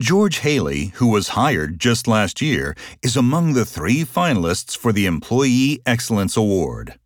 George Haley, who was hired just last year, is among the three finalists for the Employee Excellence Award.